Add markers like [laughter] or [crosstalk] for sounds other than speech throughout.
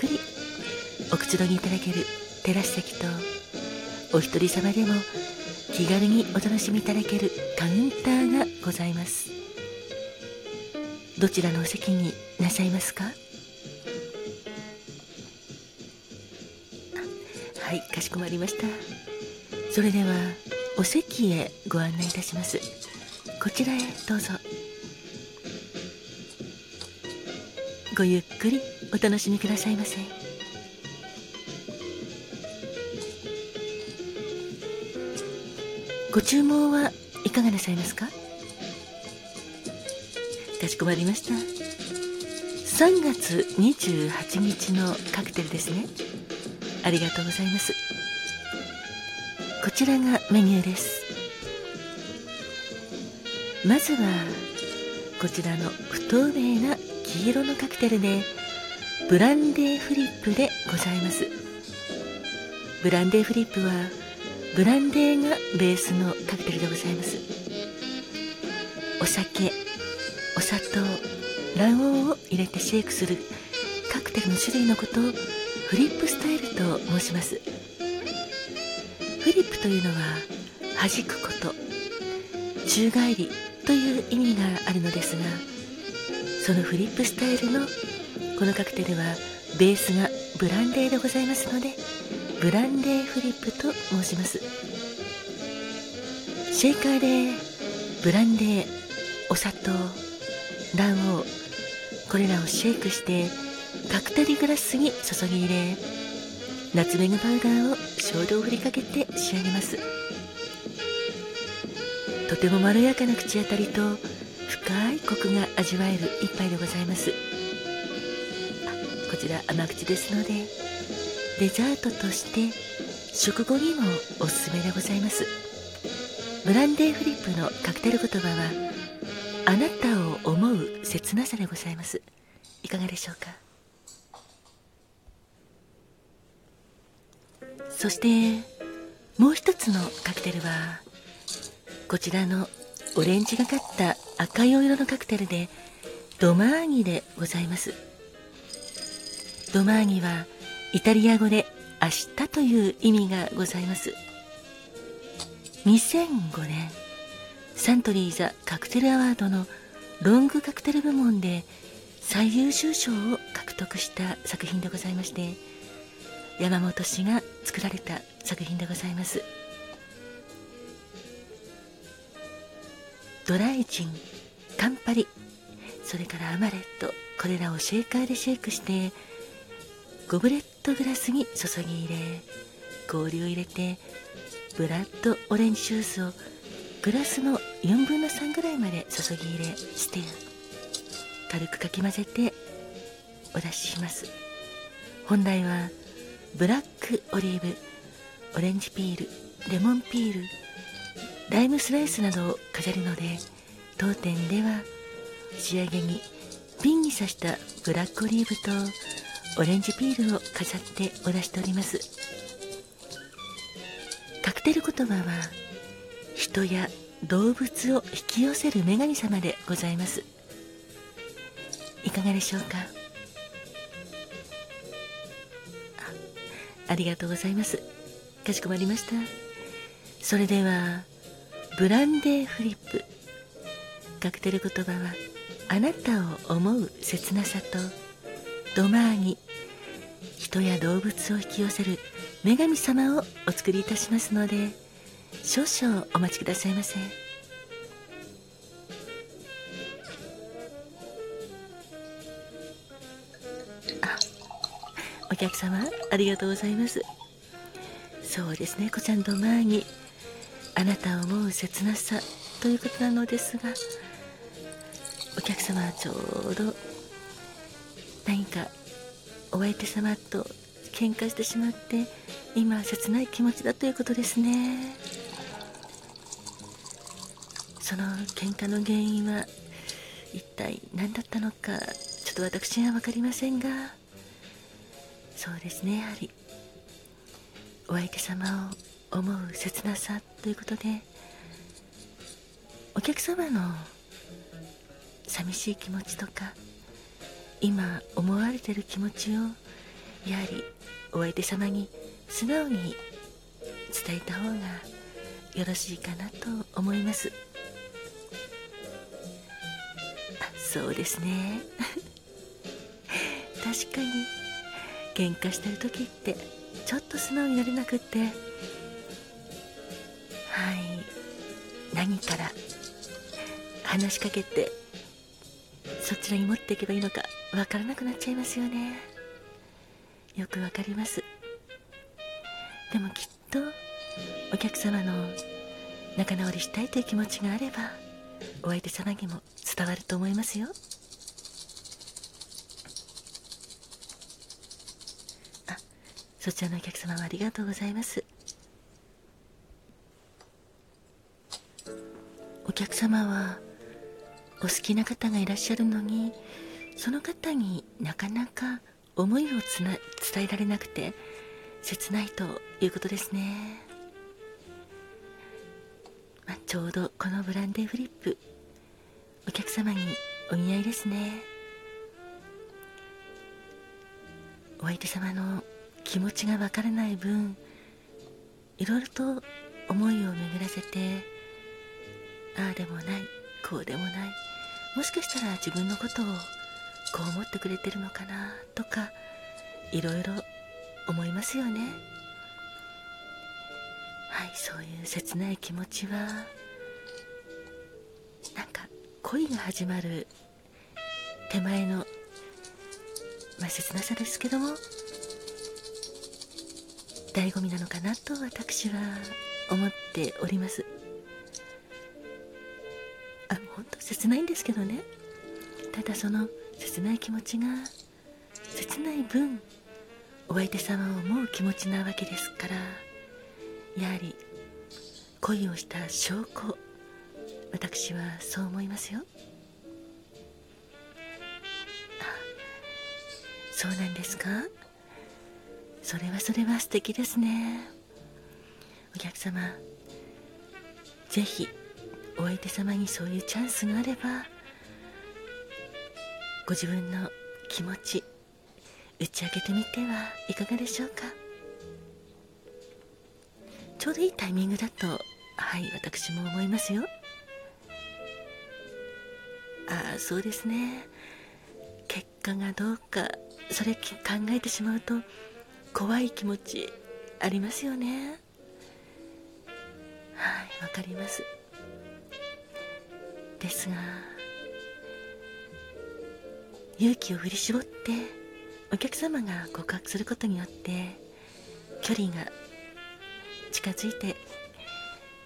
くり。おくつろぎいただける。テラス席とお一人様でも気軽にお楽しみいただける。カウンターがございます。どちらのお席になさいますか？はいかしこまりました。それではお席へご案内いたします。こちらへどうぞ。ごゆっくりお楽しみくださいませ。ご注文はいかがなさいますか？かしこまりました。3月28日のカクテルですね。ありがとうございます。こちらがメニューです。まずはこちらの不透明な黄色のカクテルでブランデーフリップでございます。ブランデーフリップはブランデーがベースのカクテルでございます。お酒お砂糖卵黄を入れてシェイクするカクテルの種類のことをフリップスタイルと申します。フリップというのは弾くこと宙返りという意味があるのですがそのフリップスタイルのこのカクテルはベースがブランデーでございますのでブランデーフリップと申します。シェイカーでブランデーお砂糖卵黄これらをシェイクしてカクテグラスに注ぎ入れナツメグパウダーを少量振りかけて仕上げます。とてもまろやかな口当たりと深いコクが味わえる一杯でございます。こちら甘口ですのでデザートとして食後にもおすすめでございます。ブランデーフリップのカクテル言葉はあなたを思う切なさでございます。いかがでしょうか？そしてもう一つのカクテルはこちらのオレンジがかった赤いお色のカクテルでドマーニでございます。ドマーニはイタリア語で明日という意味がございます。2005年サントリーザカクテルアワードのロングカクテル部門で最優秀賞を獲得した作品でございまして山本氏が作られた作品でございます。ドライジンカンパリそれからアマレットこれらをシェーカーでシェイクしてゴブレットグラスに注ぎ入れ氷を入れてブラッドオレンジジュースをグラスの4分の3ぐらいまで注ぎ入れステア。軽くかき混ぜてお出しします。本来はブラックオリーブオレンジピールレモンピールライムスライスなどを飾るので当店では仕上げに瓶に刺したブラックオリーブとオレンジピールを飾ってお出しております。カクテル言葉は人や動物を引き寄せる女神様でございます。いかがでしょうか？ありがとうございます。かしこまりました。それではブランデーフリップ。カクテル言葉はあなたを思う切なさとドマーニ人や動物を引き寄せる女神様をお作りいたしますので少々お待ちくださいませ。あお客様ありがとうございます。そうですねこちらのドマーニあなたを思う切なさということなのですがお客様はちょうど何かお相手様と喧嘩してしまって今は切ない気持ちだということですね。その喧嘩の原因は一体何だったのかちょっと私には分かりませんが。そうですねやはり。お相手様を思う切なさということでお客様の寂しい気持ちとか今思われてる気持ちをやはりお相手様に素直に伝えた方がよろしいかなと思います。あそうですね。[laughs] 確かに喧嘩してる時ってちょっと素直になれなくって何から話しかけてそちらに持っていけばいいのかわからなくなっちゃいますよね。よくわかります。でもきっとお客様の仲直りしたいという気持ちがあればお相手様にも伝わると思いますよ。あそちらのお客様はありがとうございます。客様はお好きな方がいらっしゃるのにその方になかなか思いを伝えられなくて切ないということですね、まあ、ちょうどこのブランデーフリップお客様にお似合いですね。お相手様の気持ちがわからない分いろいろと思いを巡らせてああでもないこうでもないもしかしたら自分のことをこう思ってくれてるのかなとかいろいろ思いますよね。はいそういう切ない気持ちはなんか恋が始まる手前の、まあ、切なさですけども醍醐味なのかなと私は思っております。切ないんですけどね。ただその切ない気持ちが切ない分お相手様を思う気持ちなわけですからやはり恋をした証拠私はそう思いますよ。あそうなんですか？それはそれは素敵ですね。お客様ぜひお相手様にそういうチャンスがあればご自分の気持ち打ち明けてみてはいかがでしょうか。ちょうどいいタイミングだとはい私も思いますよ。ああそうですね。結果がどうかそれ考えてしまうと怖い気持ちありますよね。はいわかります。ですが勇気を振り絞ってお客様が告白することによって距離が近づいて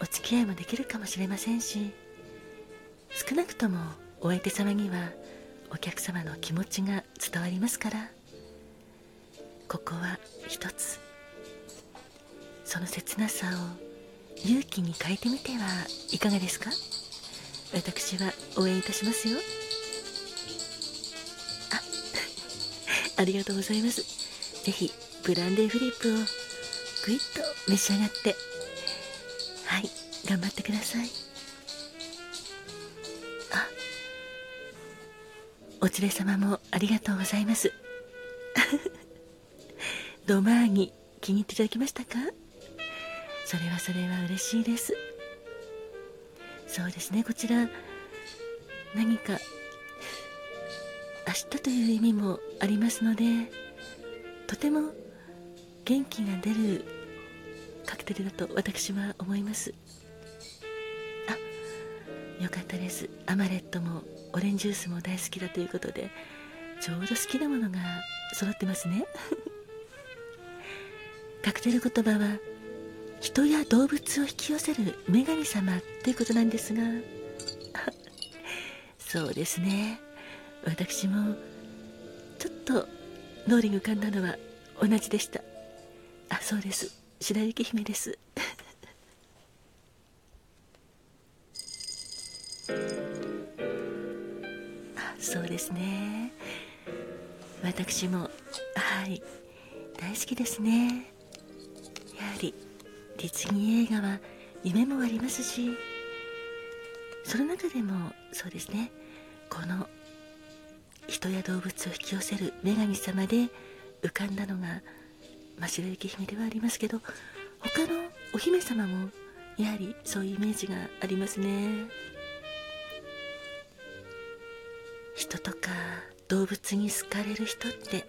お付き合いもできるかもしれませんし少なくともお相手様にはお客様の気持ちが伝わりますからここは一つその切なさを勇気に変えてみてはいかがですか？私は応援いたしますよ [laughs] ありがとうございます。ぜひ、ブランデーフリップをぐいっと召し上がって、はい、頑張ってください。あ、お連れ様もありがとうございます。[laughs] ドマーギ、気に入っていただきましたか？それはそれは嬉しいです。そうですね、こちら、何か明日という意味もありますのでとても元気が出るカクテルだと私は思います。あよかったです。アマレットもオレンジジュースも大好きだということでちょうど好きなものが揃ってますね。[laughs] カクテル言葉は人や動物を引き寄せる女神様ということなんですが。[laughs] そうですね。私もちょっと脳裏に浮かんだのは同じでした。あそうです。白雪姫です。[laughs] あそうですね。私もはい。大好きですね。やはり。ディズニー映画は夢もありますしその中でもそうですねこの人や動物を引き寄せる女神様で浮かんだのが真白雪姫ではありますけど他のお姫様もやはりそういうイメージがありますね。人とか動物に好かれる人って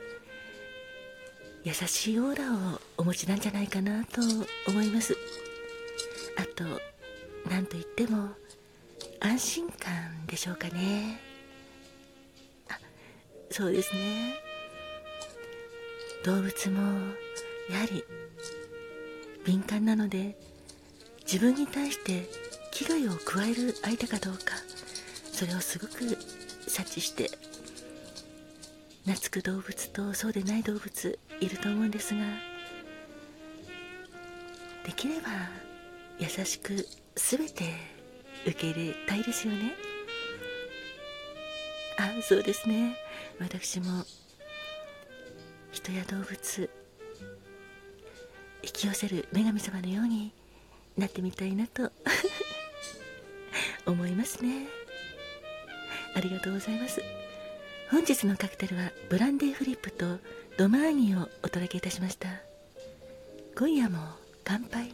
優しいオーラをお持ちなんじゃないかなと思います。あと何といっても安心感でしょうかね。あそうですね。動物もやはり敏感なので自分に対して危害を加える相手かどうかそれをすごく察知して懐く動物とそうでない動物いると思うんですができれば優しく全て受け入れたいですよね。あそうですね。私も人や動物引き寄せる女神様のようになってみたいなと [laughs] 思いますね。ありがとうございます。本日のカクテルはブランデーフリップとドマーニをお届けいたしました。今夜も乾杯。